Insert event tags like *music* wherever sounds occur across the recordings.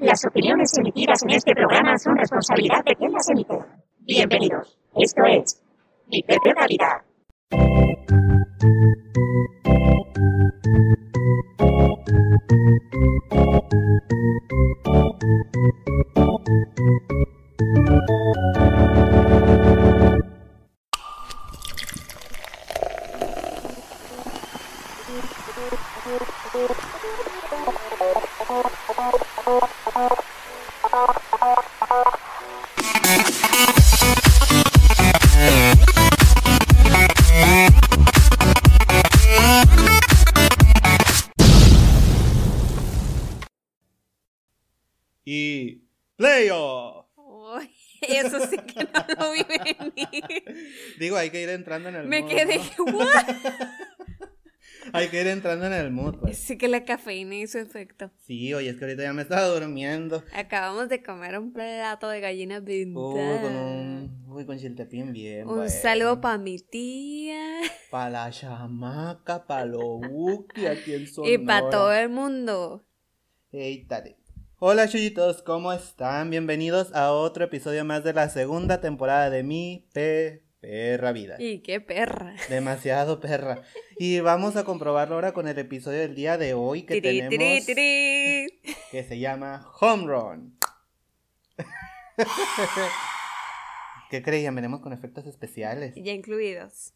Las opiniones emitidas en este programa son responsabilidad de quien las emite. Bienvenidos. Esto es Mi Pepe. Entrando en el Me mood. quedé, ¿no? *laughs* *laughs* Hay que ir entrando en el mood, pues. Sí que la cafeína hizo efecto. Sí, oye, es que ahorita ya me estaba durmiendo. Acabamos de comer un plato de gallina Uy, pintada. con un. Uy, con chiltepín bien. Un bueno. saludo para mi tía *laughs* Pa' la chamaca, pa' lo buki aquí en Sonora. y para todo el mundo. Ey, tare. Hola, chullitos, ¿cómo están? Bienvenidos a otro episodio más de la segunda temporada de Mi Pe Perra Vida. Y qué perra. Demasiado perra. Y vamos a comprobarlo ahora con el episodio del día de hoy que Tiri, tenemos tiri, tiri. que se llama Home Run. ¿Qué creían? Venimos con efectos especiales. Ya incluidos.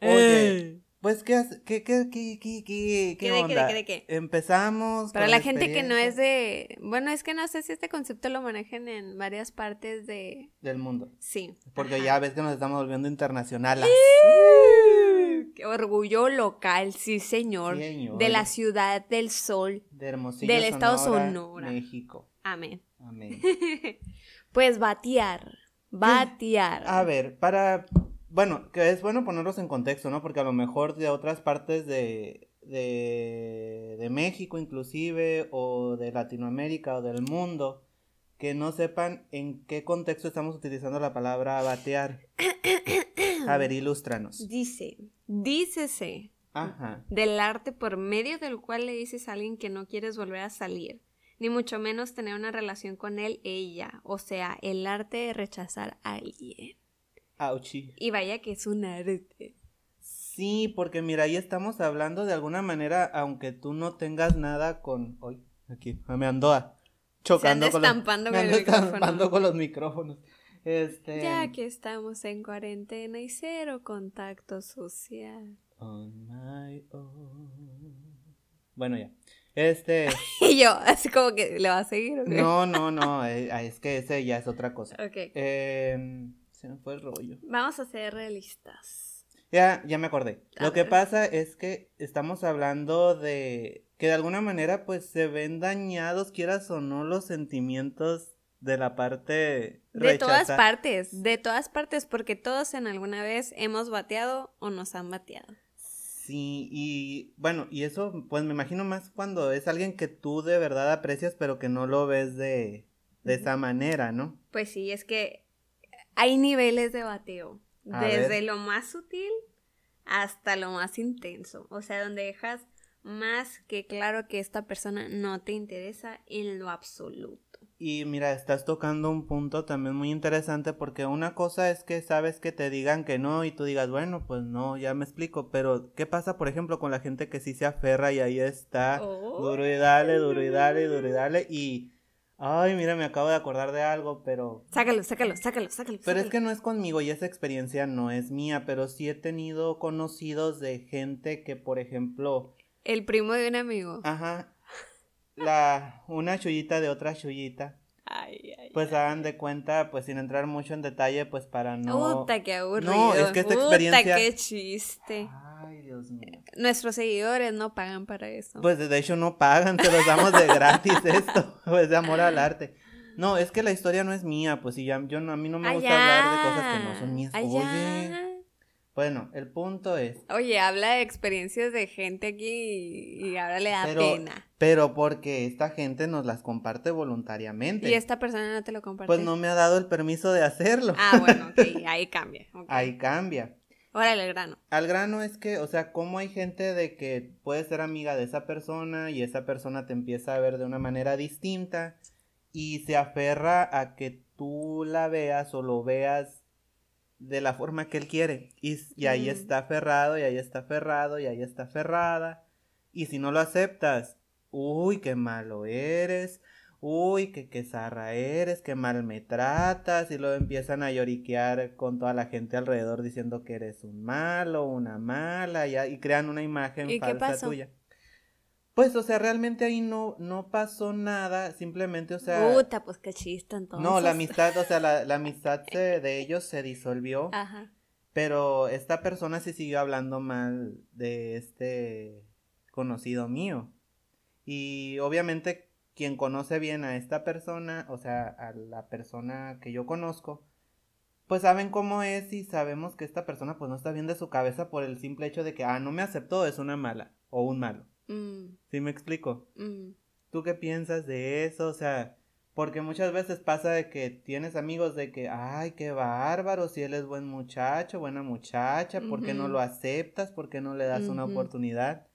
Oye, pues ¿qué qué qué qué qué qué qué ¿Qué de qué, onda? de qué, de qué? Empezamos Para con la gente que no es de... Bueno, es que no sé si este concepto lo manejan en varias partes de... del mundo, Sí. porque Ajá. ya ves que nos estamos volviendo internacionales. Qué orgullo local, sí señor. Señor. De la ciudad del sol. De Hermosillo, Del estado Sonora, Sonora. México. Amén. Amén. *laughs* Pues batear. Batear. A ver, para. Bueno, que es bueno ponerlos en contexto, ¿no? Porque a lo mejor de otras partes de, de, de México, inclusive, o de Latinoamérica o del mundo, que no sepan en qué contexto estamos utilizando la palabra batear. *coughs* A ver, ilústranos. Dice, dícese Ajá. del arte por medio del cual le dices a alguien que no quieres volver a salir, ni mucho menos tener una relación con él, ella. O sea, el arte de rechazar a alguien. Auchi. Y vaya que es un arte. Sí, porque mira, ahí estamos hablando de alguna manera, aunque tú no tengas nada con. Hoy, aquí, me ando a- chocando anda con los, con el estampando con los micrófonos. Este. Ya que estamos en cuarentena y cero contacto social. On my own. Bueno, ya. Este. *laughs* Y yo, así como que le va a seguir. ¿o qué? no, no, no. eh, es que ese ya es otra cosa. Ok. Eh, se me fue el rollo. Vamos a ser realistas. Ya, ya me acordé. A Lo que pasa es que estamos hablando de que de alguna manera pues se ven dañados, quieras o no, los sentimientos de la parte De todas rechaza- partes, de todas partes, porque todos en alguna vez hemos bateado o nos han bateado. Sí, y bueno, y eso pues me imagino más cuando es alguien que tú de verdad aprecias pero que no lo ves de, de esa manera, ¿no? Pues sí, es que hay niveles de bateo. A desde ver. lo más sutil hasta lo más intenso. O sea, donde dejas más que claro que esta persona no te interesa en lo absoluto. Y mira, estás tocando un punto también muy interesante porque una cosa es que sabes que te digan que no y tú digas, bueno, pues no, ya me explico, pero ¿qué pasa, por ejemplo, con la gente que sí se aferra y ahí está, Oh. duro y dale, duro y dale, duro y dale y, ay, mira, me acabo de acordar de algo, pero, Sácalo, sácalo, sácalo, sácalo. pero es que no es conmigo y esa experiencia no es mía, pero sí he tenido conocidos de gente que, por ejemplo, El primo de un amigo. ajá, la, una chullita de otra chullita. Ay, ay. Pues hagan de cuenta, pues sin entrar mucho en detalle, pues para no. Puta, qué aburrido. No, es que esta Puta, experiencia- qué chiste. Ay, Dios mío. Nuestros seguidores no pagan para eso. Pues de hecho no pagan, te los damos de gratis *laughs* esto, pues de amor al arte. No, es que la historia no es mía, pues y ya, yo no, a mí no me gusta hablar de cosas que no son mías. Allá. Oye, bueno, el punto es, Oye, habla de experiencias de gente aquí y, y ahora le da pero, pena. pero porque esta gente nos las comparte voluntariamente. Y esta persona no te lo comparte. Pues no me ha dado el permiso de hacerlo. Ah, bueno, ok, *laughs* ahí cambia. Ahí cambia. Órale, el grano. Al grano es que, o sea, cómo hay gente de que puede ser amiga de esa persona y esa persona te empieza a ver de una manera distinta y se aferra a que tú la veas o lo veas de la forma que él quiere. Y, y ahí Mm. está aferrado, y ahí está aferrado, y ahí está aferrada. Y si no lo aceptas, uy, qué malo eres, uy, qué, qué zarra eres, qué mal me tratas, y luego empiezan a lloriquear con toda la gente alrededor diciendo que eres un malo, una mala, y, y crean una imagen ¿Y qué falsa pasó? tuya. Pues, o sea, realmente ahí no, no pasó nada, simplemente, o sea... Puta, pues qué chiste entonces. No, la amistad, o sea, la, la amistad *laughs* se- de ellos se disolvió, Ajá. pero esta persona sí siguió hablando mal de este conocido mío. Y obviamente quien conoce bien a esta persona, o sea, a la persona que yo conozco, pues saben cómo es y sabemos que esta persona pues no está bien de su cabeza por el simple hecho de que, ah, no me aceptó, es una mala o un malo. Mm, ¿Sí me explico? mm. ¿Tú qué piensas de eso? O sea, porque muchas veces pasa de que tienes amigos de que, ay, qué bárbaro, si él es buen muchacho, buena muchacha, ¿por qué no lo aceptas? ¿Por qué no le das una oportunidad?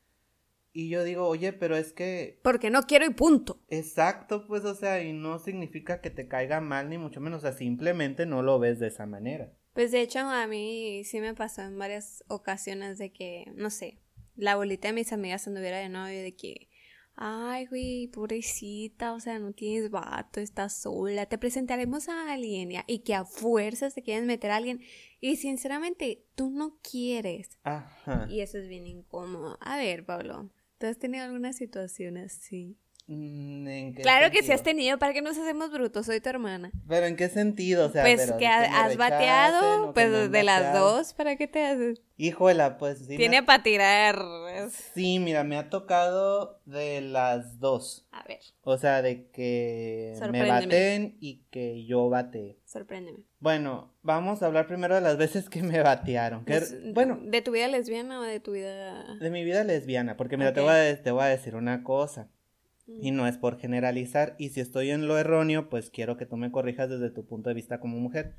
Y yo digo, oye, pero es que, Porque no quiero y punto. exacto, pues, o sea, y no significa que te caiga mal, ni mucho menos, o sea, simplemente no lo ves de esa manera. Pues de hecho a mí sí me pasó en varias ocasiones de que, no sé, la bolita de mis amigas anduviera de novio de que, ay, güey, pobrecita, o sea, no tienes vato, estás sola, te presentaremos a alguien ya", y que a fuerzas te quieren meter a alguien y sinceramente tú no quieres. Ajá. Y eso es bien incómodo. A ver, Pablo, ¿tú has tenido alguna situación así? Mm, ¿en qué Claro que sí has tenido, ¿para qué nos hacemos brutos? Soy tu hermana. Pero ¿en qué sentido? O sea, pues pero que de has bateado, pues de las dos, ¿para qué te haces? Híjola, pues sí. Tiene para tirar. Sí, mira, me ha tocado de las dos. A ver, O sea, de que me baten y que yo bate. sorpréndeme. Bueno, vamos a hablar primero de las veces que me batearon. Que, Pues, bueno, ¿De tu vida lesbiana o de tu vida...? de mi vida lesbiana, porque mira, te, voy a, te voy a decir una cosa. Y no es por generalizar, y si estoy en lo erróneo, pues quiero que tú me corrijas desde tu punto de vista como mujer.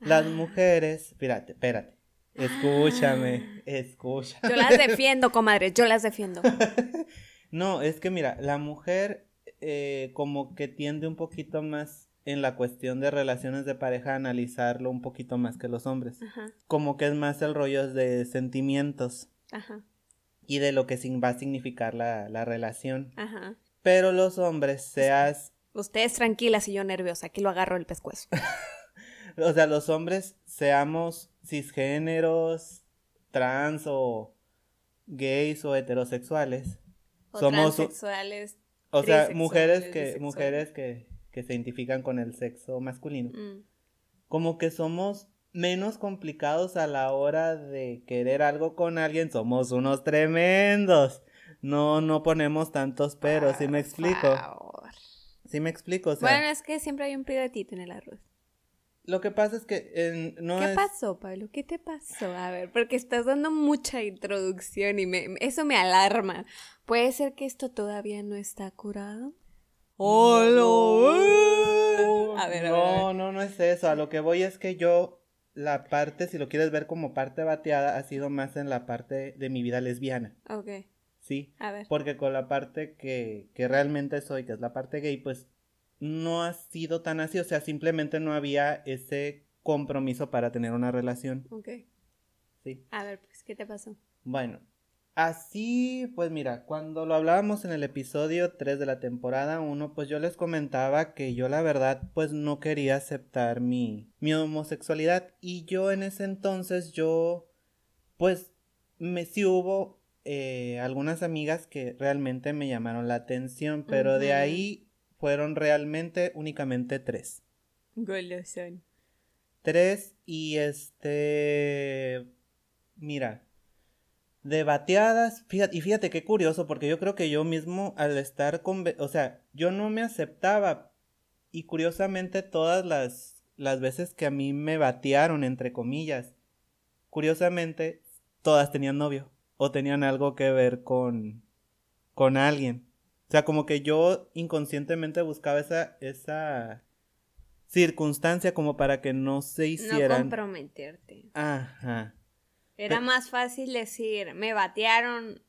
Las Ah. mujeres, espérate, espérate, escúchame, escúchame. Yo las defiendo, comadre, yo las defiendo. *laughs* No, es que mira, la mujer eh, como que tiende un poquito más en la cuestión de relaciones de pareja a analizarlo un poquito más que los hombres. Ajá, Como que es más el rollo de sentimientos ajá, y de lo que va a significar la, la relación. ajá. Pero los hombres, seas, Ustedes tranquilas y yo nerviosa, aquí lo agarro el pescuezo. *laughs* o sea, los hombres, seamos cisgéneros, trans o gays o heterosexuales. O Somos- transexuales. O sea, mujeres que, mujeres que, que se identifican con el sexo masculino. Mm, Como que somos menos complicados a la hora de querer algo con alguien. Somos unos tremendos. No, no ponemos tantos peros, ¿sí me por explico? favor. ¿Sí me explico? O sea, Bueno, es que siempre hay un piratito en el arroz. lo que pasa es que no ¿Qué es... pasó, Pablo? ¿Qué te pasó? A ver, porque estás dando mucha introducción y me, eso me alarma. ¿Puede ser que esto todavía no está curado? No, A ver, a ver, no, no, no es eso. A lo que voy es que yo, la parte, si lo quieres ver como parte bateada, ha sido más en la parte de mi vida lesbiana. Ok, Sí. a ver. Porque con la parte que, que realmente soy, que es la parte gay, pues no ha sido tan así. O sea, simplemente no había ese compromiso para tener una relación. Ok. Sí. A ver, pues, ¿qué te pasó? Bueno, así, pues mira, cuando lo hablábamos en el episodio 3 de la temporada 1, pues yo les comentaba que yo la verdad, pues no quería aceptar mi, mi homosexualidad. Y yo en ese entonces, yo, pues, me sí hubo eh, algunas amigas que realmente me llamaron la atención, pero de ahí fueron realmente únicamente tres. Golosón. Tres y este... Mira, de bateadas, fíjate, y fíjate qué curioso, porque yo creo que yo mismo al estar con... O sea, yo no me aceptaba y curiosamente todas las, las veces que a mí me batearon, entre comillas, curiosamente todas tenían novio o tenían algo que ver con, con alguien. O sea, como que yo inconscientemente buscaba esa, esa circunstancia como para que no se No hicieran. comprometerte. Ajá. Era más fácil decir, me batearon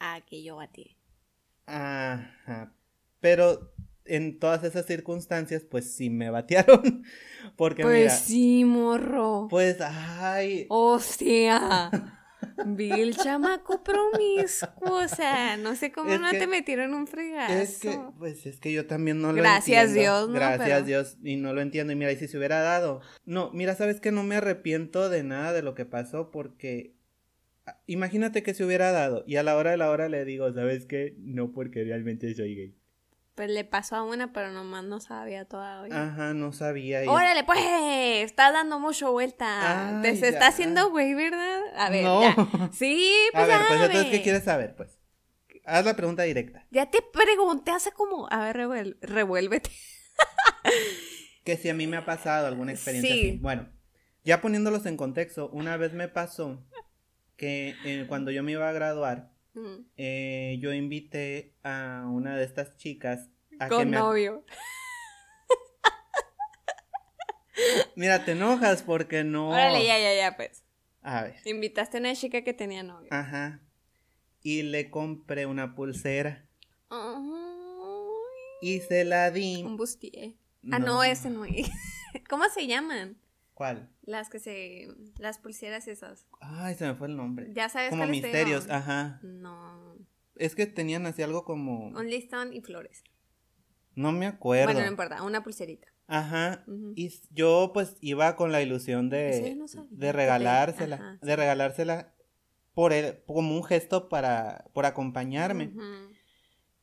a que yo bateé. Ajá. Pero en todas esas circunstancias, pues sí me *laughs* batearon. Porque Pues mira, sí, morro. pues, ay, Hostia. *laughs* Vi el chamaco promiscuo, o sea, no sé cómo Es no que- te metieron un fregazo. Es que, pues es que yo también no lo Gracias entiendo. Dios, ¿no? Gracias Pero- Dios, y no lo entiendo. Y mira, y si se hubiera dado. No, mira, sabes que no me arrepiento de nada de lo que pasó porque. ah, Imagínate que se hubiera dado y a la hora de la hora le digo, ¿sabes qué? No porque realmente soy gay. Pues le pasó a una, pero nomás no sabía todavía. Ajá, no sabía. y- Órale, pues, estás dando mucho vuelta. Te Ay, se está haciendo güey, ¿verdad? A ver, No. ya. *laughs* Sí, A pues ver, pues entonces, ¿qué quieres saber? Pues, haz la pregunta directa. Ya te pregunté hace como, a ver, revuel- revuélvete. *laughs* Que si a mí me ha pasado alguna experiencia Sí. así. Bueno, ya poniéndolos en contexto, una vez me pasó que eh, cuando yo me iba a graduar, Eh, yo invité a una de estas chicas a que Con me... novio. *laughs* Mira, te enojas porque no... Órale, ya, ya, ya, pues. A ver. Invitaste a una chica que tenía novio. Ajá. Y le compré una pulsera Ay, y se la di. un bustier. Ah, no, ese no es. *laughs* ¿Cómo se llaman? ¿Cuál? Las que se. Las pulseras esas. Ay, se me fue el nombre. Ya sabes Como misterios, ajá. No. Es que tenían así algo como... Un listón y flores. No me acuerdo. Bueno, no importa, una pulserita. Ajá. Y yo pues iba con la ilusión de, no de regalársela, Ajá, de regalársela por el, como un gesto para, por acompañarme.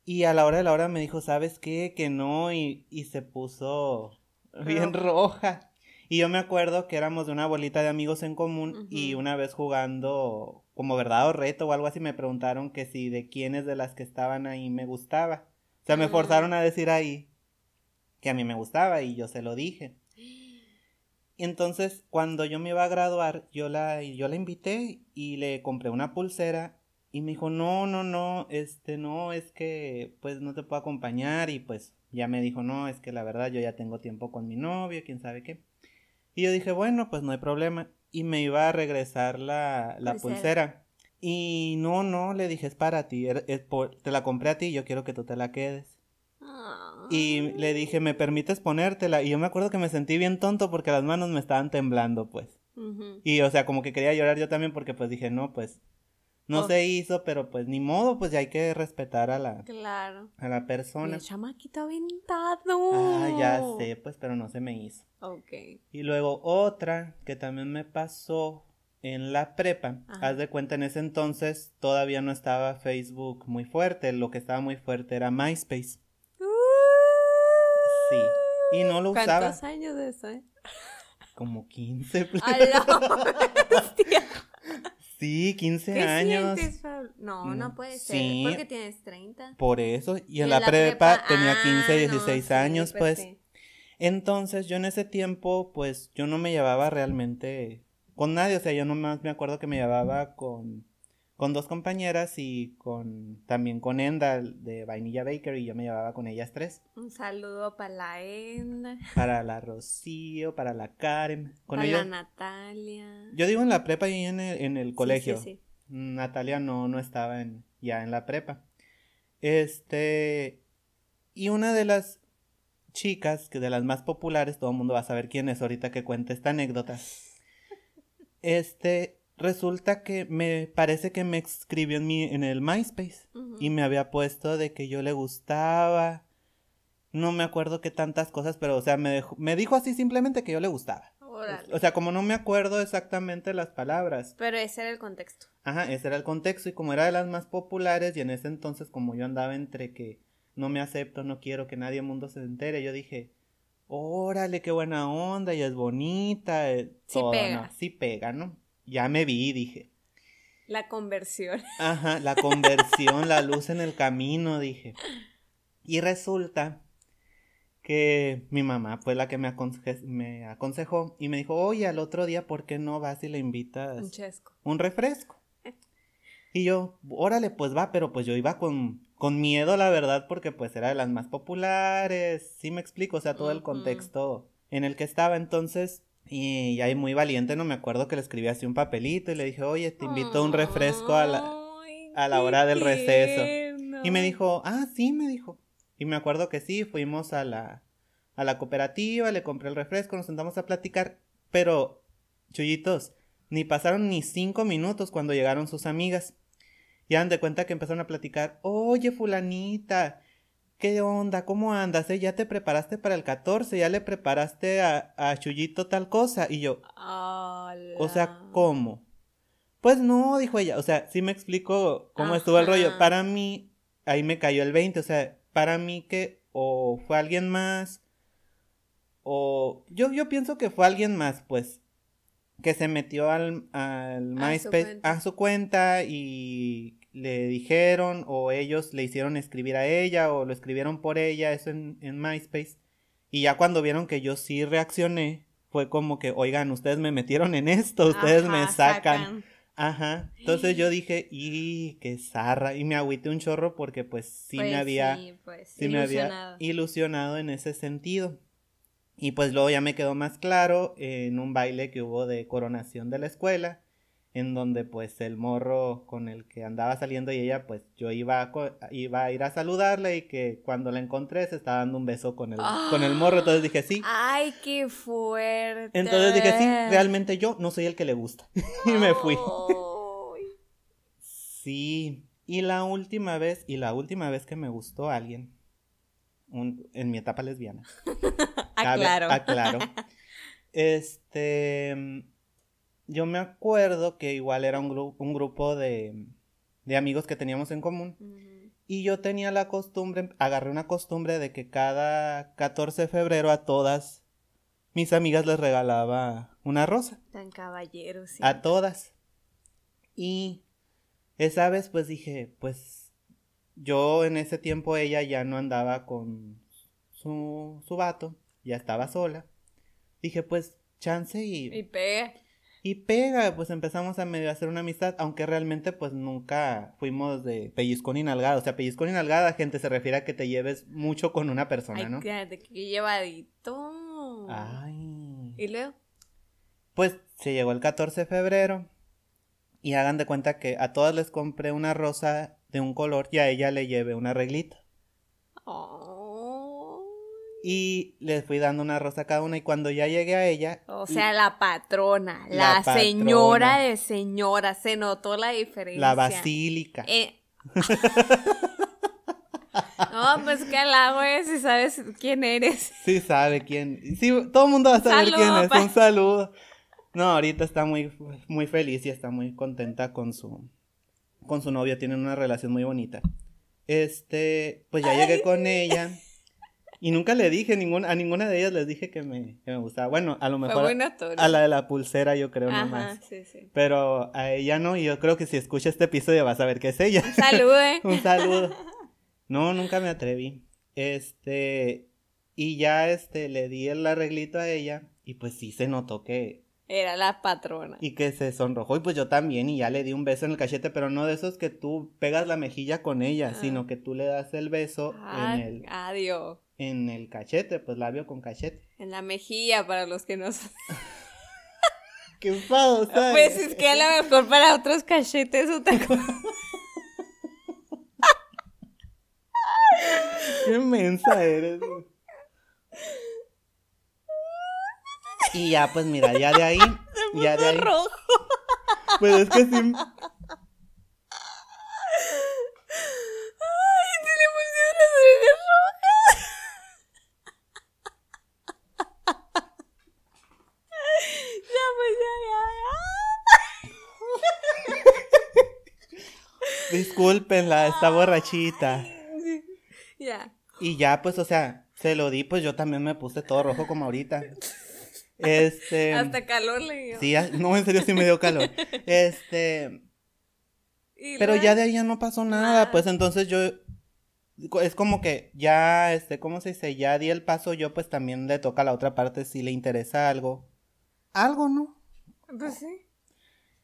Y a la hora de la hora me dijo, ¿sabes qué? Que no, y, y se puso bien roja. Y yo me acuerdo que éramos de una bolita de amigos en común y una vez jugando como verdad o reto o algo así me preguntaron que si de quiénes de las que estaban ahí me gustaba. O sea, me Ah. forzaron a decir ahí que a mí me gustaba y yo se lo dije. Y *gasps* entonces, cuando yo me iba a graduar, yo la, yo la invité y le compré una pulsera y me dijo, no, no, no, este, no, es que, pues, no te puedo acompañar y pues, ya me dijo, no, es que la verdad yo ya tengo tiempo con mi novio, quién sabe qué. Y yo dije, bueno, pues no hay problema. Y me iba a regresar la, la Pulsera. pulsera. Y no, no, le dije, es para ti, er- es por- te la compré a ti, yo quiero que tú te la quedes. Ah. Y le dije, ¿me permites ponértela? Y yo me acuerdo que me sentí bien tonto porque las manos me estaban temblando, pues. Y, o sea, como que quería llorar yo también porque, pues, dije, no, pues, no Oh. se hizo, pero, pues, ni modo, pues, ya hay que respetar a la, Claro. a la persona. el chamaquito aventado. Ah, ya sé, pues, pero no se me hizo. Ok. Y luego otra que también me pasó en la prepa. Ajá. Haz de cuenta, en ese entonces todavía no estaba Facebook muy fuerte. Lo que estaba muy fuerte era MySpace. Sí. Y no lo usaba. ¿Cuántos años de eso, eh? Como 15. pl- *laughs* ¡A la *laughs* bestia! Sí, 15 ¿Qué años. sientes, Pablo? No, Mm, no puede ser. sí. Porque tienes 30. Por eso. Y en, la, prepa, tenía ah, 15, no, 16 sí, años, pues. sí. Entonces yo en ese tiempo, pues yo no me llevaba realmente con nadie, o sea, yo nomás me acuerdo que me llevaba con, con dos compañeras y con también con Enda de Vainilla Baker y yo me llevaba con ellas tres. Un saludo para la Enda, Para la Rocío, para la Karen, con para ellos. la Natalia. Yo digo en la prepa y en el, en el Sí, colegio. Sí, sí. Natalia no, no estaba en, ya en la prepa. Este, y una de las chicas, que de las más populares, todo el mundo va a saber quién es ahorita que cuente esta anécdota. *laughs* Este, resulta que me parece que me escribió en mi, en el MySpace y me había puesto de que yo le gustaba. No me acuerdo qué tantas cosas, pero o sea, me, dejó- me dijo así simplemente que yo le gustaba. O sea, como no me acuerdo exactamente las palabras. Pero ese era el contexto. Ajá, ese era el contexto y como era de las más populares y en ese entonces como yo andaba entre que no me acepto, no quiero que nadie mundo se entere, yo dije, órale, qué buena onda, y es bonita, eh, Sí todo, pega. ¿no? Sí pega, ¿no? Ya me vi, dije. La conversión. Ajá, la *laughs* conversión, la luz en el camino, dije. Y resulta que mi mamá fue la que me, aconse- me aconsejó y me dijo, oye, al otro día, ¿por qué no vas y le invitas Un chesco. un refresco. Y yo, órale, pues va, pero pues yo iba con, con miedo, la verdad, porque pues era de las más populares, sí me explico, o sea, todo el contexto en el que estaba. Entonces, Y ahí muy valiente, no me acuerdo que le escribí así un papelito y le dije, oye, te invito a un refresco a la, a la hora del receso. Y me dijo, ah, sí, me dijo. Y me acuerdo que sí, fuimos a la, a la cooperativa, le compré el refresco, nos sentamos a platicar. Pero, chullitos, ni pasaron ni cinco minutos cuando llegaron sus amigas. Y dan de cuenta que empezaron a platicar, oye, fulanita, ¿qué onda? ¿Cómo andas? eh? ¿Ya te preparaste para el 14? ¿Ya le preparaste a, a Chuyito tal cosa? Y yo, o sea. ¿cómo? Pues no, dijo ella. O sea, sí me explico cómo estuvo el rollo. Para mí, ahí me cayó el 20. O sea, para mí que o fue alguien más. O yo, yo pienso que fue alguien más, pues. Que se metió al, al MySpace a su cuenta y le dijeron o ellos le hicieron escribir a ella o lo escribieron por ella, eso en, en MySpace. Y ya cuando vieron que yo sí reaccioné, fue como que, oigan, ustedes me metieron en esto, ustedes me sacan. Ajá. Entonces yo *gasps* dije, y qué zarra. Y me agüité un chorro porque pues sí Pues me había, sí, pues, sí me había ilusionado en ese sentido. Y pues luego ya me quedó más claro en un baile que hubo de coronación de la escuela, en donde pues el morro con el que andaba saliendo y ella pues yo iba a, iba a ir a saludarle y que cuando la encontré se estaba dando un beso con el, con el morro, entonces dije sí. Ay, qué fuerte. Entonces dije sí, realmente yo no soy el que le gusta. *laughs* y me fui. Sí, y la última vez, y la última vez que me gustó alguien, un- en mi etapa lesbiana. *laughs* Cabe- Aclaro. aclaro. *laughs* Este, yo me acuerdo que igual era un, gru- un grupo de, de amigos que teníamos en común. Y yo tenía la costumbre, agarré una costumbre de que cada 14 de febrero a todas mis amigas les regalaba una rosa. Tan caballero, sí. A todas. Y esa vez pues dije, pues yo en ese tiempo ella ya no andaba con su, su vato, ya estaba sola. Dije, pues chance y, Y pega. Y pega, pues empezamos a medio hacer una amistad, aunque realmente pues nunca fuimos de pellizcón y nalgada. O sea, pellizcón y nalgada, gente, se refiere a que te lleves mucho con una persona, Ay, ¿no? llevadito. Ay. ¿Y luego? Pues se llegó el 14 de febrero y hagan de cuenta que a todas les compré una rosa de un color y a ella le llevé una reglita. Oh. Y les fui dando una rosa a cada una y cuando ya llegué a ella... O sea, la patrona, La la, señora de señora, se notó la diferencia. la basílica. Eh. *laughs* no, pues qué halago es si sabes quién eres. Sí sabe quién. Sí, todo el mundo va a saber Saludo, quién es. pa. Un saludo. No, ahorita está muy, muy feliz y está muy contenta con su, con su novio. Tienen una relación muy bonita. Este, pues ya llegué con ella. Y nunca le dije, ninguna, a ninguna de ellas les dije que me, que me gustaba. Bueno, a lo mejor a, la de la pulsera yo creo Ajá, nomás. sí, sí. Pero a ella no, y yo creo que si escucha este episodio vas a ver que es ella. Salude. *laughs* Un saludo. No, nunca me atreví. Este, y ya este, le di el arreglito a ella, y pues sí se notó que, Era la patrona. y que se sonrojó, y pues yo también, y ya le di un beso en el cachete, pero no de esos que tú pegas la mejilla con ella, Ah. sino que tú le das el beso Ah, en el, adiós. en el cachete, pues labio con cachete. En la mejilla para los que no. *laughs* ¡Qué enfado, ¿sabes? Pues es que a lo mejor para otros cachetes otra cosa. *laughs* ¡Qué mensa eres! Y ya, pues mira, ya de ahí, *laughs* ya de ahí, rojo. *laughs* pues es que sí, Ay, se le pusieron las orejas rojas. *laughs* ya, pues ya, ya, discúlpenla, está borrachita. ya. Ya. Y ya, pues, o sea, se lo di, pues yo también me puse todo rojo como ahorita. Este. Hasta calor le dio. Sí, ah, no, en serio sí me dio calor. *laughs* Este. Pero ya de ahí ya no pasó nada, Nada. pues entonces yo. Es como que ya, este, ¿cómo se dice? Ya di el paso, yo pues también le toca a la otra parte si le interesa algo. Algo, ¿no? Pues sí.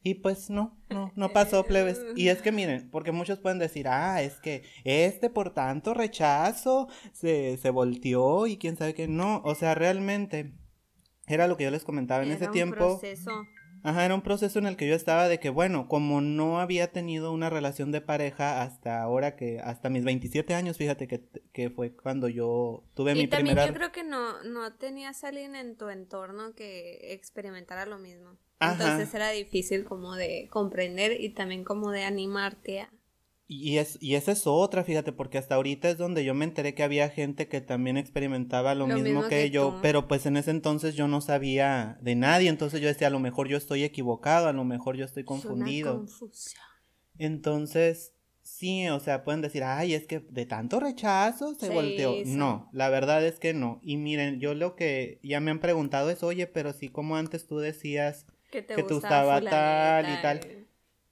Y pues no, no, no pasó, *laughs* plebes. Y es que miren, porque muchos pueden decir, ah, es que este por tanto rechazo se, se volteó y quién sabe qué. No, o sea, realmente era lo que yo les comentaba en Era ese un tiempo. proceso. Ajá, era un proceso en el que yo estaba de que, bueno, como no había tenido una relación de pareja hasta ahora que, hasta mis 27 años, fíjate que, que fue cuando yo tuve mi Y también primera... yo creo que no, no tenías a alguien en tu entorno que experimentara lo mismo. Ajá. Entonces era difícil como de comprender y también como de animarte a... Y, es, y esa es otra, fíjate, porque hasta ahorita es donde yo me enteré que había gente que también experimentaba lo, Lo mismo, mismo que, que yo, tú. pero pues en ese entonces yo no sabía de nadie, entonces yo decía, a lo mejor yo estoy equivocado, a lo mejor yo estoy Es una confundido. confusión. Entonces, sí, o sea, pueden decir, ay, es que de tanto rechazo se Sí, volteó. sí. No, la verdad es que no. Y miren, yo lo que ya me han preguntado es, oye, pero sí, como antes tú decías, Que te, que te gustaba, tal y tal.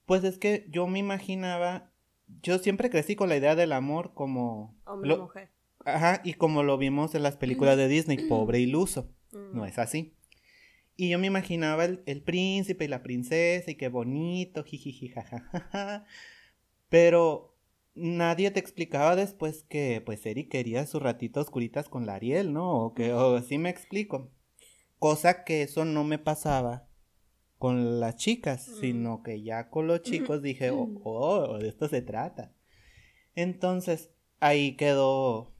pues es que yo me imaginaba, yo siempre crecí con la idea del amor como... Hombre lo- mujer. Ajá, y como lo vimos en las películas de Disney, pobre iluso. Mm. No es así. Y yo me imaginaba el, el príncipe y la princesa y qué bonito, jijiji, jajaja. Pero nadie te explicaba después que pues Eric quería sus ratitos oscuritas con la Ariel, ¿no? O que, o sí me explico. Cosa que eso no me pasaba con las chicas, Mm. sino que ya con los chicos dije, oh, oh, de esto se trata. Entonces, ahí quedó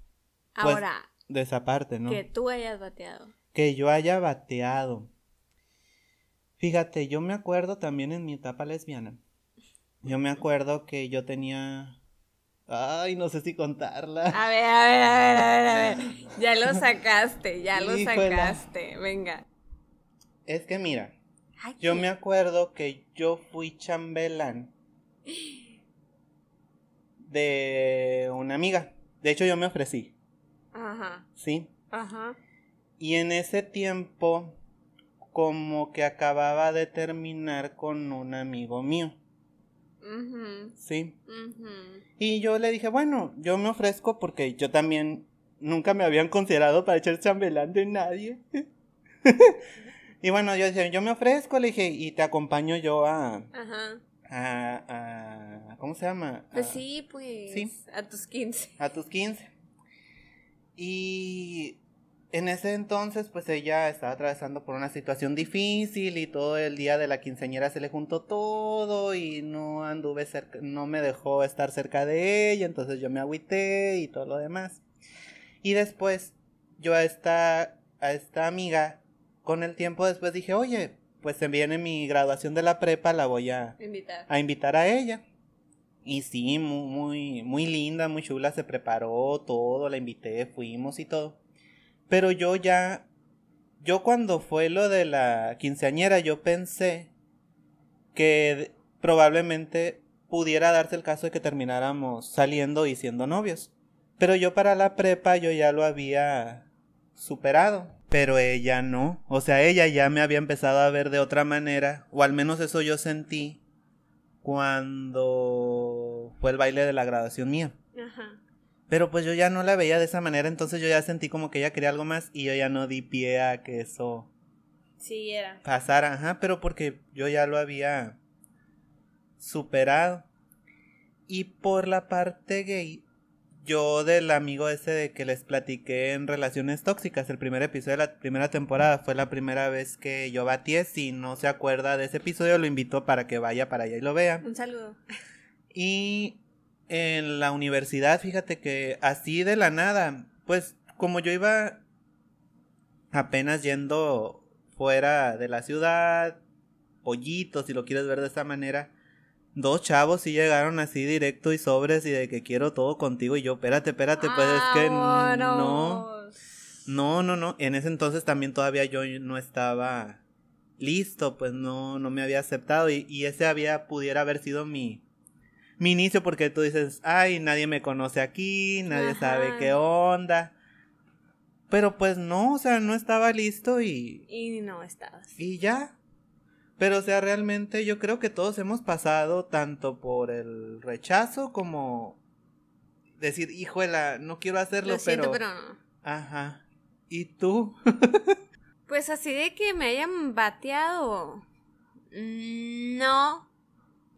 Pues, Ahora, de esa parte, ¿no? que tú hayas bateado. que yo haya bateado. Fíjate, yo me acuerdo también en mi etapa lesbiana. Yo me acuerdo que yo tenía. Ay, no sé si contarla. A ver, a ver, a ver, a ver, a ver. *laughs* Ya lo sacaste, ya lo Híjola. sacaste. Venga. Es que mira, Ay, yo me acuerdo que yo fui chambelán de una amiga. De hecho, yo me ofrecí, Ajá, ¿sí? ajá. Y en ese tiempo, como que acababa de terminar con un amigo mío, ¿sí? ujú. Y yo le dije, bueno, yo me ofrezco porque yo también nunca me habían considerado para echar chambelán de nadie. *laughs* y bueno, yo dije, yo me ofrezco, le dije, y te acompaño yo a, Ajá. a, a ¿cómo se llama? Pues A- sí, pues. sí. A tus 15. A tus 15. Y en ese entonces, pues ella estaba atravesando por una situación difícil y todo el día de la quinceañera se le juntó todo y no anduve cerca, no me dejó estar cerca de ella, entonces yo me agüité y todo lo demás. Y después, yo a esta, a esta amiga, con el tiempo después dije, oye, pues se viene mi graduación de la prepa, la voy a, Invitar. a invitar a ella. Y sí, muy, muy, muy linda, muy chula, se preparó todo, la invité, fuimos y todo. Pero yo ya, yo cuando fue lo de la quinceañera, yo pensé que probablemente pudiera darse el caso de que termináramos saliendo y siendo novios. Pero yo para la prepa yo ya lo había superado. Pero ella no. O sea, ella ya me había empezado a ver de otra manera. O al menos eso yo sentí cuando fue el baile de la graduación mía. Ajá. Pero pues yo ya no la veía de esa manera, entonces yo ya sentí como que ella quería algo más y yo ya no di pie a que eso Sí, era. pasara, ajá, pero porque yo ya lo había superado. Y por la parte gay, yo del amigo ese de que les platiqué en Relaciones Tóxicas, el primer episodio de la primera temporada, fue la primera vez que yo batié. Si no se acuerda de ese episodio, lo invito para que vaya para allá y lo vea. Un saludo. Y en la universidad, fíjate que así de la nada, pues como yo iba apenas yendo fuera de la ciudad, pollitos, si lo quieres ver de esa manera, dos chavos sí llegaron así directo y sobres y de que quiero todo contigo y yo, espérate, espérate, pues es que no, no, no, no, en ese entonces también todavía yo no estaba listo, pues no, no me había aceptado y, y ese había, pudiera haber sido mi, mi inicio porque tú dices, ay, nadie me conoce aquí, nadie Ajá. sabe qué onda. Pero pues no, o sea, no estaba listo y, Y no estabas. y ya. Pero o sea, realmente yo creo que todos hemos pasado tanto por el rechazo como decir, híjola, no quiero hacerlo, Lo siento, pero... pero no. Ajá. ¿Y tú? *laughs* Pues así de que me hayan bateado. mm, No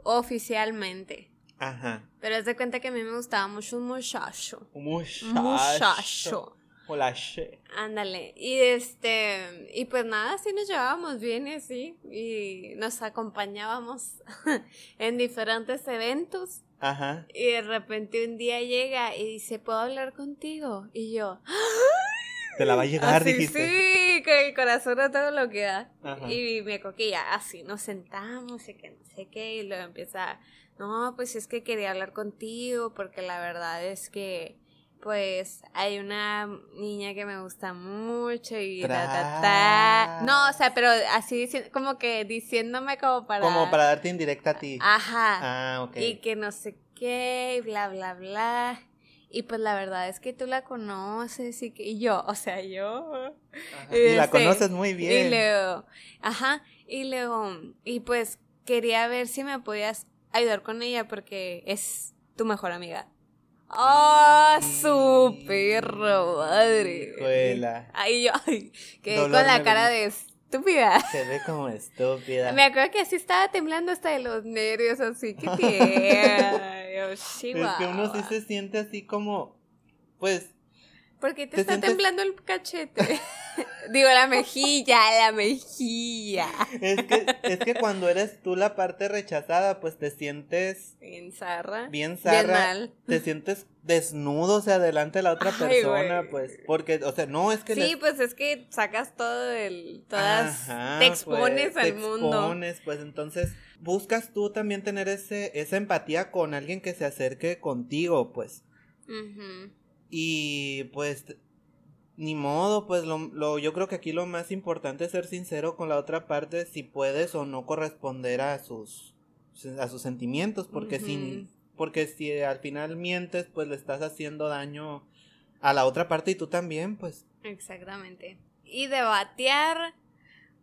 oficialmente. Ajá. Pero es de cuenta que a mí me gustaba mucho un muchacho. Un muchacho. Muchacho. Hola, she. Ándale. Y este, y pues nada, sí nos llevábamos bien y así. Y nos acompañábamos *laughs* en diferentes eventos. Ajá. Y de repente un día llega y dice, ¿puedo hablar contigo? Y yo, Te la va a llegar, así, dijiste. sí, con el corazón a todo lo que da. Ajá. Y me coquilla, así, nos sentamos y que no sé qué, y luego empieza, no, pues es que quería hablar contigo, porque la verdad es que, pues, hay una niña que me gusta mucho y ta, ta. No, o sea, pero así, como que diciéndome como para... Como para darte indirecta a ti. Ajá. Ah, ok. Y que no sé qué, y bla, bla, bla. Y pues la verdad es que tú la conoces y que y yo, o sea, yo... Ajá. Y la este, conoces muy bien. Y luego, ajá, y luego, y pues quería ver si me podías ayudar con ella porque es tu mejor amiga. ¡Oh, su perro, madre! Hijuela. Ay, yo, ay, quedé Dolor con la cara de estúpida. Se ve como estúpida. Me acuerdo que así estaba temblando hasta de los nervios, así que. *laughs* Yo, Es que uno sí se siente así como, pues, ¿Por qué te, te está sientes- temblando el cachete? *laughs* *laughs* Digo, la mejilla, la mejilla. es que, es que cuando eres tú la parte rechazada, pues te sientes Bien zarra. bien zarra, mal. te sientes desnudo, o sea, delante de la otra Ay, persona, pues, porque, o sea, no es que Sí, les- pues es que sacas todo el. Todas. Ajá, te expones pues, al te mundo. expones, pues entonces buscas tú también tener ese, esa empatía con alguien que se acerque contigo, pues. Y pues ni modo, pues lo, lo, yo creo que aquí lo más importante es ser sincero con la otra parte si puedes o no corresponder a sus a sus sentimientos, porque si porque si al final mientes, pues le estás haciendo daño a la otra parte y tú también, pues Exactamente. Y de batear,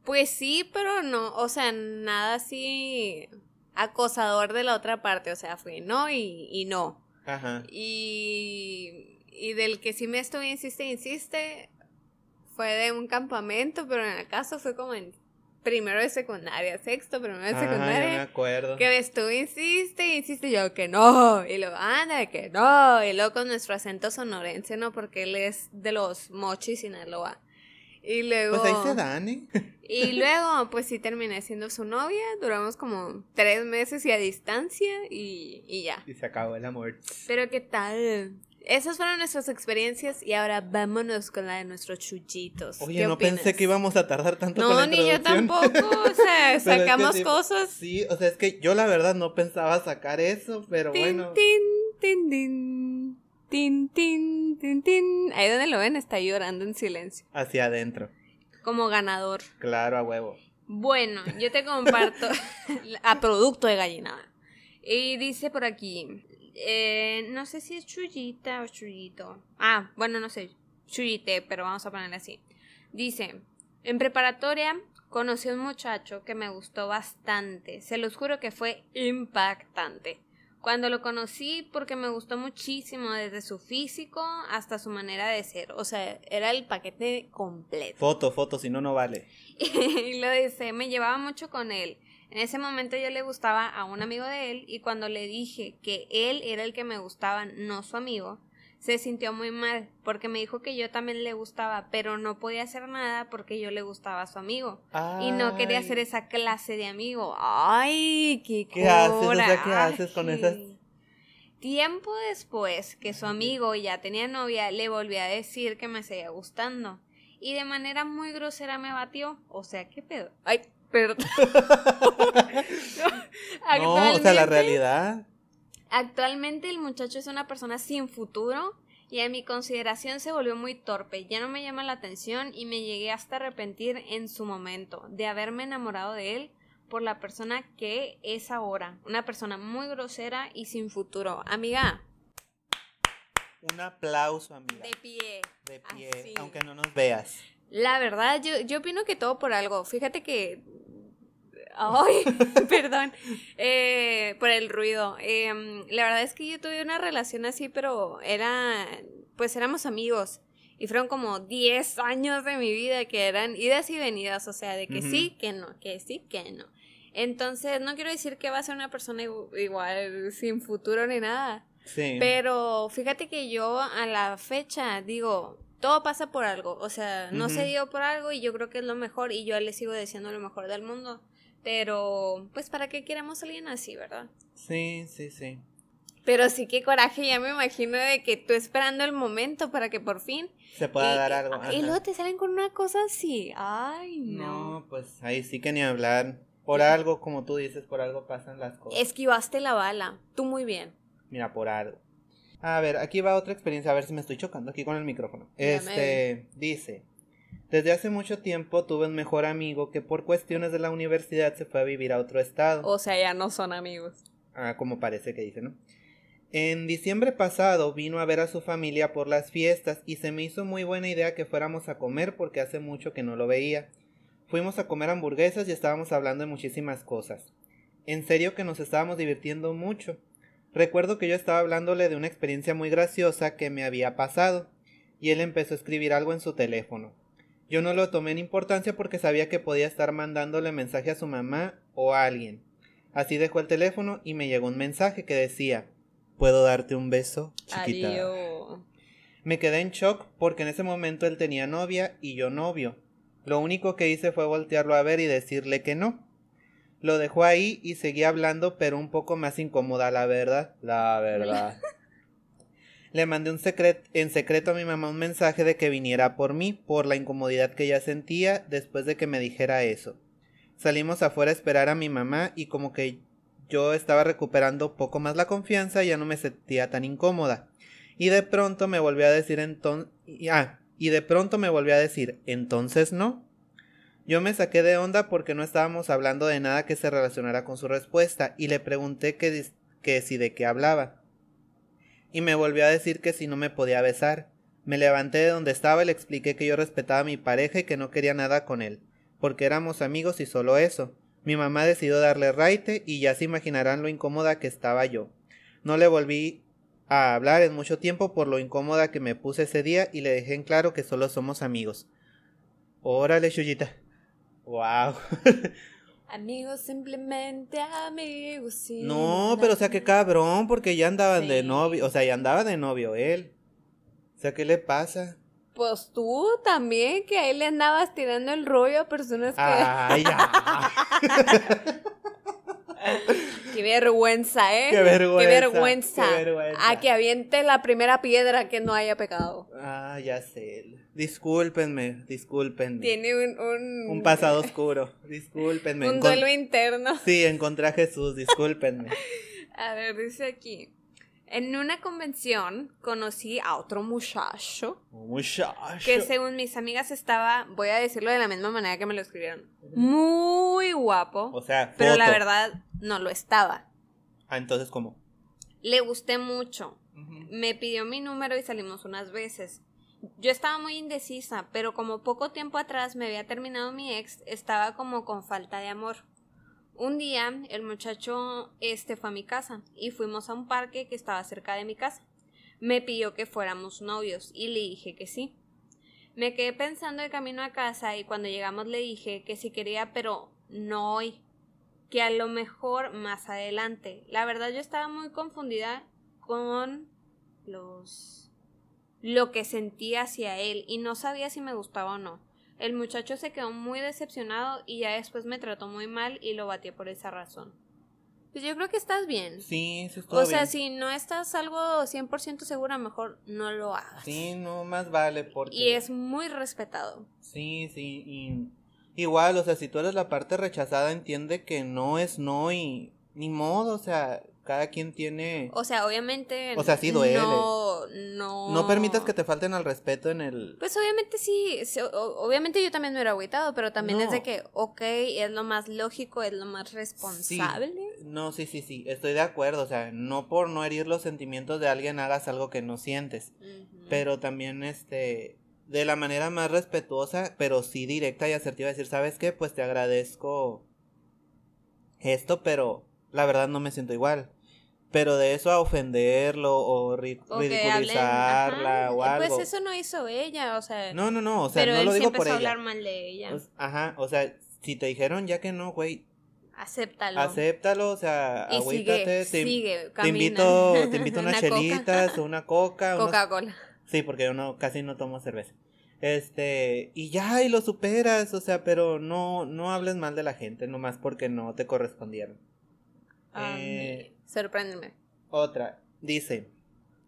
pues sí, pero no, o sea, nada así acosador de la otra parte, o sea, fue no y, y no. ajá. Y, y del que sí me estuve insiste, insiste, fue de un campamento, pero en el caso fue como en primero de secundaria, sexto, primero de Ajá, yo me secundaria. acuerdo. Que me estuve, insiste, insiste, y yo que no, y luego, anda, que no, y luego con nuestro acento sonorense, ¿no? Porque él es de los mochis, Sinaloa. Y luego, Pues ahí se dan, ¿eh? *laughs* y luego, pues sí terminé siendo su novia, duramos como tres meses y a distancia, y, y ya. Y se acabó el amor. Pero ¿qué tal? Esas fueron nuestras experiencias y ahora vámonos con la de nuestros chuchitos. Oye, ¿Qué no opinas? pensé que íbamos a tardar tanto con No, la ni yo tampoco, o *laughs* sea, Pero es que sacamos cosas. Sí, o sea, es que yo la verdad no pensaba sacar eso, pero Tin, bueno. tin, tin, tin, tin, tin, tin, tin. Ahí donde lo ven está llorando en silencio, Hacia adentro. como ganador. Claro, a huevo. Bueno, yo te comparto *laughs* *laughs* a producto de gallinada. Y dice por aquí, eh, no sé si es chullita o chullito. Ah, bueno, no sé, chullite, pero vamos a ponerle así. Dice, en preparatoria conocí a un muchacho que me gustó bastante. Se los juro que fue impactante. Cuando lo conocí porque me gustó muchísimo desde su físico hasta su manera de ser. O sea, era el paquete completo. Foto, foto, si no, no vale. *laughs* y lo dice, me llevaba mucho con él. En ese momento yo le gustaba a un amigo de él y cuando le dije que él era el que me gustaba, no su amigo, se sintió muy mal porque me dijo que yo también le gustaba, pero no podía hacer nada porque yo le gustaba a su amigo. Y no quería ser esa clase de amigo. Ay, qué ¿Qué haces? O sea, ¿qué haces con esas? Tiempo después que su amigo ya tenía novia, le volvió a decir que me seguía gustando. Y de manera muy grosera me batió. O sea, ¿qué pedo? Ay, perdón. *laughs* No, o sea, la realidad. Actualmente el muchacho es una persona sin futuro y a mi consideración se volvió muy torpe, ya no me llama la atención y me llegué hasta arrepentir en su momento de haberme enamorado de él por la persona que es ahora, una persona muy grosera y sin futuro. Amiga, Un aplauso, amiga. de pie. De pie, así. aunque no nos veas. La verdad, yo, yo opino que todo por algo. Fíjate que. Ay, *laughs* perdón. Eh, por el ruido. Em, la verdad es que yo tuve una relación así, pero era. Pues éramos amigos. Y fueron como 10 años de mi vida que eran idas y venidas. O sea, de que sí, que no, que sí, que no. Entonces, no quiero decir que va a ser una persona igu- igual, sin futuro ni nada. Sí. Pero fíjate que yo a la fecha digo, todo pasa por algo, o sea, no se dio por algo y yo creo que es lo mejor y yo le sigo diciendo lo mejor del mundo, pero pues para qué queremos a alguien así, ¿verdad? Sí, sí, sí. Pero sí que coraje, ya me imagino de que tú esperando el momento para que por fin Se pueda y, dar algo. y luego te salen con una cosa así. Ay, no. No, pues ahí sí que ni hablar. Por algo, como tú dices, por algo pasan las cosas. Esquivaste la bala. Tú muy bien. Mira, por algo. A ver, aquí va otra experiencia, a ver si me estoy chocando aquí con el micrófono. Este, dice, desde hace mucho tiempo tuve un mejor amigo que por cuestiones de la universidad se fue a vivir a otro estado. O sea, ya no son amigos. Ah, como parece que dice, ¿no? En diciembre pasado vino a ver a su familia por las fiestas y se me hizo muy buena idea que fuéramos a comer porque hace mucho que no lo veía. Fuimos a comer hamburguesas y estábamos hablando de muchísimas cosas. En serio que nos estábamos divirtiendo mucho. Recuerdo que yo estaba hablándole de una experiencia muy graciosa que me había pasado y él empezó a escribir algo en su teléfono. Yo no lo tomé en importancia porque sabía que podía estar mandándole mensaje a su mamá o a alguien. Así dejó el teléfono y me llegó un mensaje que decía ¿Puedo darte un beso, chiquita? Adiós. Me quedé en shock porque en ese momento él tenía novia y yo novio. Lo único que hice fue voltearlo a ver y decirle que no. Lo dejó ahí y seguí hablando, pero un poco más incómoda, la verdad. La verdad. *laughs* Le mandé un secret en secreto a mi mamá un mensaje de que viniera por mí, por la incomodidad que ella sentía después de que me dijera eso. Salimos afuera a esperar a mi mamá y como que yo estaba recuperando poco más la confianza, ya no me sentía tan incómoda. Y de pronto me volvió a decir entonces... Ah, y de pronto me volvió a decir, entonces no. Yo me saqué de onda porque no estábamos hablando de nada que se relacionara con su respuesta y le pregunté que, que si de qué hablaba. Y me volvió a decir que si no me podía besar. Me levanté de donde estaba y le expliqué que yo respetaba a mi pareja y que no quería nada con él, porque éramos amigos y solo eso. Mi mamá decidió darle raite y ya se imaginarán lo incómoda que estaba yo. No le volví a hablar en mucho tiempo por lo incómoda que me puse ese día y le dejé en claro que solo somos amigos. Órale, Chuyita. Wow. Amigos, simplemente amigos. No, pero o sea, qué cabrón, porque ya andaban de novio, o sea, ya andaba de novio él. O sea, ¿qué le pasa? Pues tú también, que ahí le andabas tirando el rollo a personas que. Ay, ya. *laughs* *laughs* *laughs* Qué vergüenza, ¿eh? Qué vergüenza, Qué vergüenza. qué vergüenza. A que aviente la primera piedra que no haya pecado. Ah, ya sé. Discúlpenme, discúlpenme. Tiene un. Un, Un pasado oscuro. Discúlpenme. *laughs* Un duelo interno. Sí, encontré a Jesús, discúlpenme. *laughs* A ver, dice aquí. En una convención conocí a otro muchacho Muchacho. que según mis amigas estaba, voy a decirlo de la misma manera que me lo escribieron, muy guapo, O sea, pero la foto. verdad no lo estaba. Ah, entonces, ¿cómo? Le gusté mucho. Me pidió mi número y salimos unas veces. Yo estaba muy indecisa, pero como poco tiempo atrás me había terminado mi ex, estaba como con falta de amor. Un día el muchacho este fue a mi casa y fuimos a un parque que estaba cerca de mi casa. Me pidió que fuéramos novios y le dije que sí. Me quedé pensando de camino a casa y cuando llegamos le dije que si quería, pero no hoy, que a lo mejor más adelante. La verdad yo estaba muy confundida con los lo que sentía hacia él y no sabía si me gustaba o no. El muchacho se quedó muy decepcionado y ya después me trató muy mal y lo batié por esa razón. Pues yo creo que estás bien. Sí, sí, estuvo O sea, bien. si no estás algo 100% segura, mejor no lo hagas. Sí, no más vale porque... Y es muy respetado. Sí, sí, y igual, o sea, si tú eres la parte rechazada, entiende que no es no y ni modo, o sea, cada quien tiene... O sea, obviamente. O sea, sí duele. No, no. No permitas que te falten al respeto en el... Pues obviamente sí, obviamente yo también me hubiera agüitado, pero también es de que, ok, es lo más lógico, es lo más responsable. No, sí, sí, sí, estoy de acuerdo, o sea, no por no herir los sentimientos de alguien hagas algo que no sientes, pero también, este, de la manera más respetuosa, pero sí directa y asertiva, decir, ¿sabes qué? Pues te agradezco esto, pero la verdad no me siento igual. Pero de eso a ofenderlo o ri- O que hablen, ridiculizarla o y algo. Pues eso no hizo ella, o sea. No, no, no, o sea, pero no él lo sí digo por empezó a ella. hablar mal de ella. Pues, ajá, o sea, si te dijeron ya que no, güey, Acéptalo. acéptalo, o sea, y agüítate, sigue, te, sigue, te camina. invito, te invito *laughs* unas Una coca. chelitas, una coca, unos- Coca-Cola. Sí, porque yo no, casi no tomo cerveza. Este, y ya, y lo superas, o sea, pero no, no hables mal de la gente, nomás porque no te correspondieron. Eh, Sorpréndeme. Otra, dice,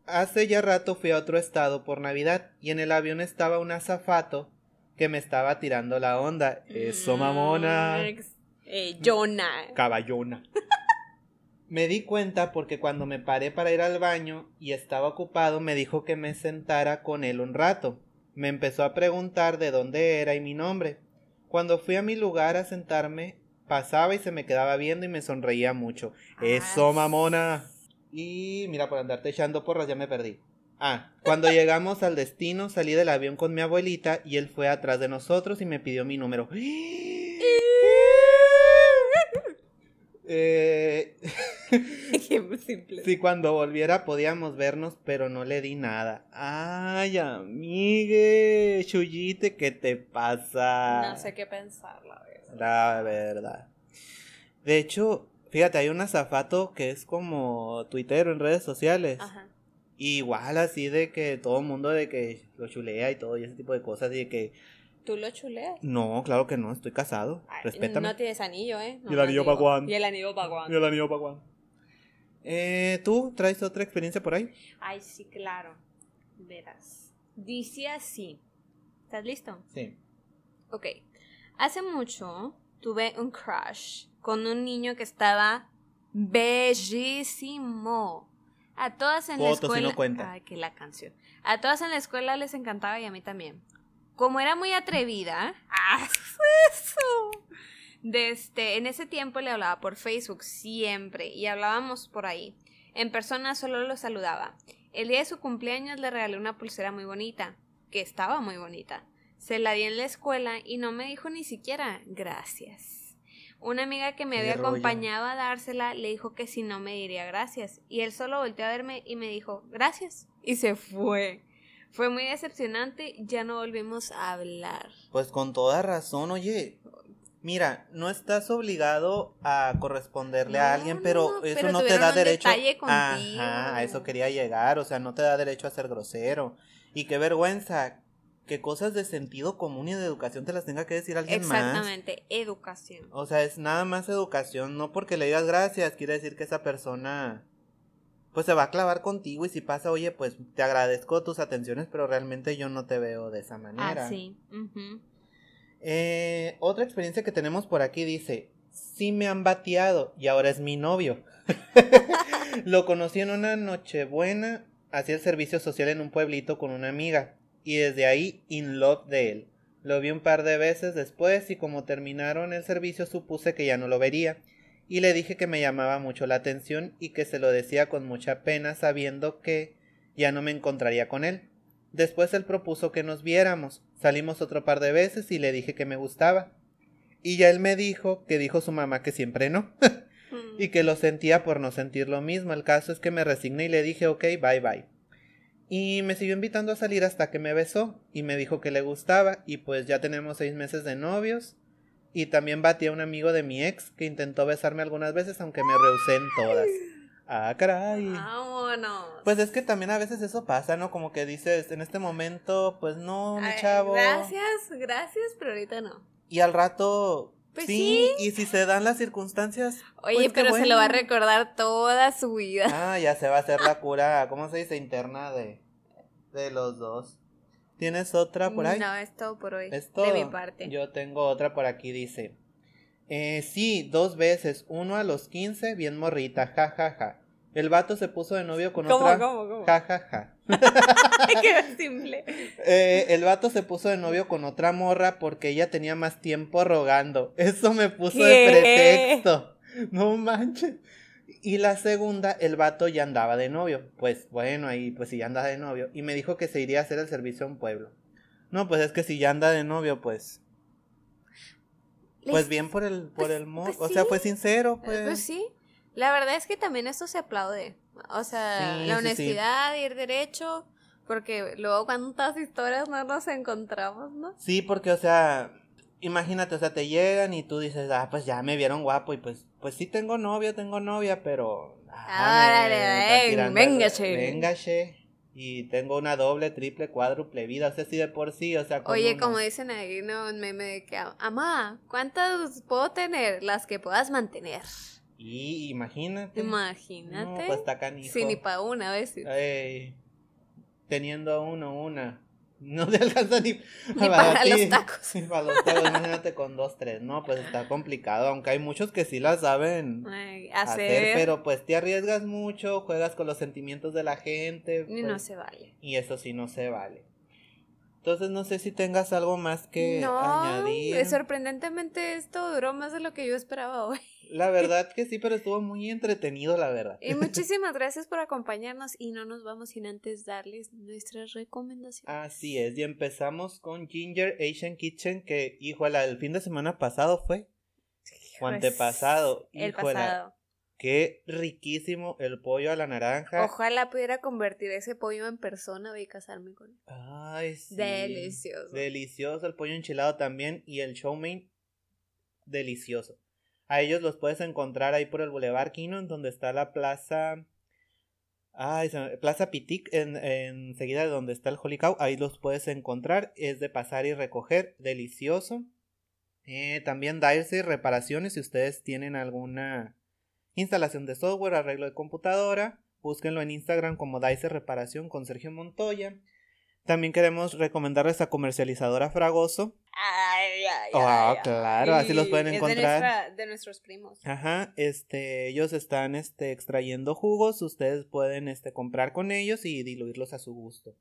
hace ya rato fui a otro estado por Navidad y en el avión estaba un azafato que me estaba tirando la onda. Eso, mamona. Mm, ex- Eh, Jonah. Caballona. *laughs* Me di cuenta porque cuando me paré para ir al baño y estaba ocupado me dijo que me sentara con él un rato. Me empezó a preguntar de dónde era y mi nombre. Cuando fui a mi lugar a sentarme, pasaba y se me quedaba viendo y me sonreía mucho. Eso, Ah, mamona. Y mira, por andarte echando porras ya me perdí. Ah, cuando *laughs* llegamos al destino salí del avión con mi abuelita y él fue atrás de nosotros y me pidió mi número. *gasps* *laughs* Eh, *laughs* Qué simple. si cuando volviera podíamos vernos, pero no le di nada. Ay, amigue, Chuyite, ¿qué te pasa? No sé qué pensar, la verdad. La verdad. De hecho, fíjate, hay un azafato que es como tuitero en redes sociales. Ajá. Igual así de que todo el mundo de que lo chulea y todo y ese tipo de cosas y de que ¿Tú lo chuleas? no, claro que no, estoy casado. Ay, Respétame. No tienes anillo, ¿eh? No, ¿Y el anillo digo. pa' cuándo? ¿Y el anillo para cuándo? Y el anillo pa' cuándo? Eh, ¿tú traes otra experiencia por ahí? Ay, sí, claro. Verás. Dice así. ¿Estás listo? Sí. Ok. Hace mucho tuve un crush con un niño que estaba bellísimo. A todas en la Fotos, escuela. no cuenta. Ay, que la canción. A todas en la escuela les encantaba y a mí también. Como era muy atrevida, ¡ah, *laughs* eso! De este, en ese tiempo le hablaba por Facebook siempre y hablábamos por ahí. En persona solo lo saludaba. El día de su cumpleaños le regalé una pulsera muy bonita, que estaba muy bonita. Se la di en la escuela y no me dijo ni siquiera gracias. Una amiga que me había rollo. acompañado a dársela le dijo que si no me diría gracias. Y él solo volteó a verme y me dijo gracias. Y se fue. Fue muy decepcionante, ya no volvimos a hablar. Pues con toda razón, oye. Mira, no estás obligado a corresponderle a alguien, pero no, eso pero no te da un derecho. Ajá, a eso quería llegar, o sea, no te da derecho a ser grosero. Y qué vergüenza que cosas de sentido común y de educación te las tenga que decir alguien más. Exactamente, educación. O sea, es nada más educación, no porque le digas gracias, quiere decir que esa persona pues se va a clavar contigo y si pasa, oye, pues te agradezco tus atenciones, pero realmente yo no te veo de esa manera. Ah, sí. ujú. Eh, otra experiencia que tenemos por aquí dice, sí me han bateado y ahora es mi novio. *laughs* Lo conocí en una nochebuena, hacía el servicio social en un pueblito con una amiga y desde ahí in love de él. Lo vi un par de veces después y como terminaron el servicio supuse que ya no lo vería y le dije que me llamaba mucho la atención y que se lo decía con mucha pena sabiendo que ya no me encontraría con él. Después él propuso que nos viéramos. Salimos otro par de veces y le dije que me gustaba. Y ya él me dijo que dijo su mamá que siempre no. *laughs* Mm. y que lo sentía por no sentir lo mismo. El caso es que me resigné y le dije ok, bye bye. Y me siguió invitando a salir hasta que me besó y me dijo que le gustaba y pues ya tenemos seis meses de novios. Y también batí a un amigo de mi ex que intentó besarme algunas veces aunque me rehusé en todas. Ah, caray. Vámonos. Pues es que también a veces eso pasa, ¿no? Como que dices, en este momento, pues no, mi Ay, chavo. Gracias, gracias, pero ahorita no. Y al rato, Pues sí, sí. y si se dan las circunstancias. Oye, pues pero se lo va a recordar toda su vida. Ah, ya se va a hacer la *laughs* cura, ¿cómo se dice? Interna de, de los dos. ¿Tienes otra por ahí? No, es todo por hoy. Es todo. De mi parte. Yo tengo otra por aquí, dice. Eh, sí, dos veces, uno a los 15, bien morrita, ja, ja, ja. El vato se puso de novio con ¿Cómo, otra. cómo, cómo? Ja, ja, ja. *laughs* Qué simple. Eh, el vato se puso de novio con otra morra porque ella tenía más tiempo rogando. Eso me puso de pretexto. No manches. Y la segunda, el vato ya andaba de novio. Pues bueno, ahí pues si ya anda de novio. Y me dijo que se iría a hacer el servicio a un pueblo. No, pues es que si ya anda de novio, pues. Pues bien por el, por pues- el mo- pues O sea, sí. fue sincero, Eh, pues. Pues sí. La verdad es que también esto se aplaude. O sea, Sí, la sí, sí. honestidad, ir derecho. Porque luego cuántas historias no nos encontramos, ¿no? Sí, porque, o sea, imagínate, o sea, te llegan y tú dices, ah, pues ya me vieron guapo y pues, pues sí tengo novio, tengo novia, pero... ah, Árale, me están ven, tirando- véngase. Véngase. Y tengo una doble, triple, cuádruple vida. O sea, sí de por sí, o sea, con Oye, como dicen ahí, ¿no? Un meme de que, amá, ¿cuántas puedo tener? Las que puedas mantener. Y imagínate. Imagínate. No, pues está canijo. Sí, ni para una a veces. Ey, teniendo uno, una. No te *laughs* alcanza ni, Ni para los tacos. *laughs* Ni para los tacos, imagínate con dos, tres. No, pues está complicado. Aunque hay muchos que sí la saben Ay, hacer, hacer. pero pues te arriesgas mucho, juegas con los sentimientos de la gente. Y pues, no se vale. y eso sí no se vale. Entonces no sé si tengas algo más que no, añadir. eh, sorprendentemente esto duró más de lo que yo esperaba hoy. La *laughs* verdad que sí, pero estuvo muy entretenido, la verdad. Y *laughs* muchísimas gracias por acompañarnos y no nos vamos sin antes darles nuestras recomendaciones. Así es, y empezamos con Ginger Asian Kitchen, que, híjola, el fin de semana pasado fue. O Pues, antepasado. El híjola, pasado. Qué riquísimo el pollo a la naranja. Ojalá pudiera convertir ese pollo en persona y casarme con él. Ay, sí. Delicioso. Delicioso el pollo enchilado también y el chow mein delicioso. A ellos los puedes encontrar ahí por el Boulevard Quino, en donde está la plaza. Ay, Plaza Pitic, en, enseguida de donde está el Holy Cow. Ahí los puedes encontrar. Es de pasar y recoger. Delicioso. Eh, también Dirce reparaciones. Si ustedes tienen alguna instalación de software, arreglo de computadora, búsquenlo en Instagram como Dice Reparación con Sergio Montoya. También queremos recomendarles a comercializadora Fragoso. Ay, ay, Ah, claro, así los pueden de encontrar. nuestra- de nuestros primos. Ajá, este, ellos están este, extrayendo jugos, ustedes pueden este, comprar con ellos y diluirlos a su gusto.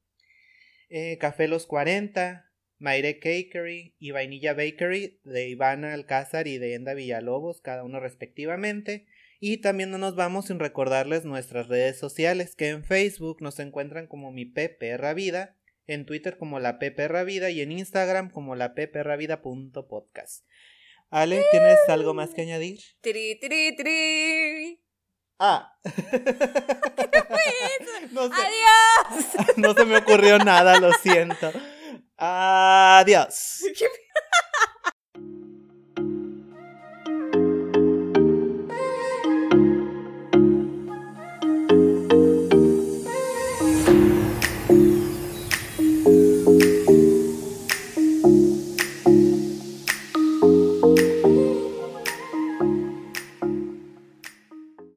Eh, Café Los 40, Maire Cakery y Vainilla Bakery de Ivana Alcázar y de Enda Villalobos, cada uno respectivamente. Y también no nos vamos sin recordarles nuestras redes sociales, que en Facebook nos encuentran como mi Perra Vida, en Twitter como la Perra Vida y en Instagram como la Vida.podcast. Ale, ¿tienes algo más que añadir? Tri, tri, tri. Ah. *laughs* no, sé, Adiós. *laughs* no se me ocurrió nada, lo siento. *laughs* Adiós. ¿Qué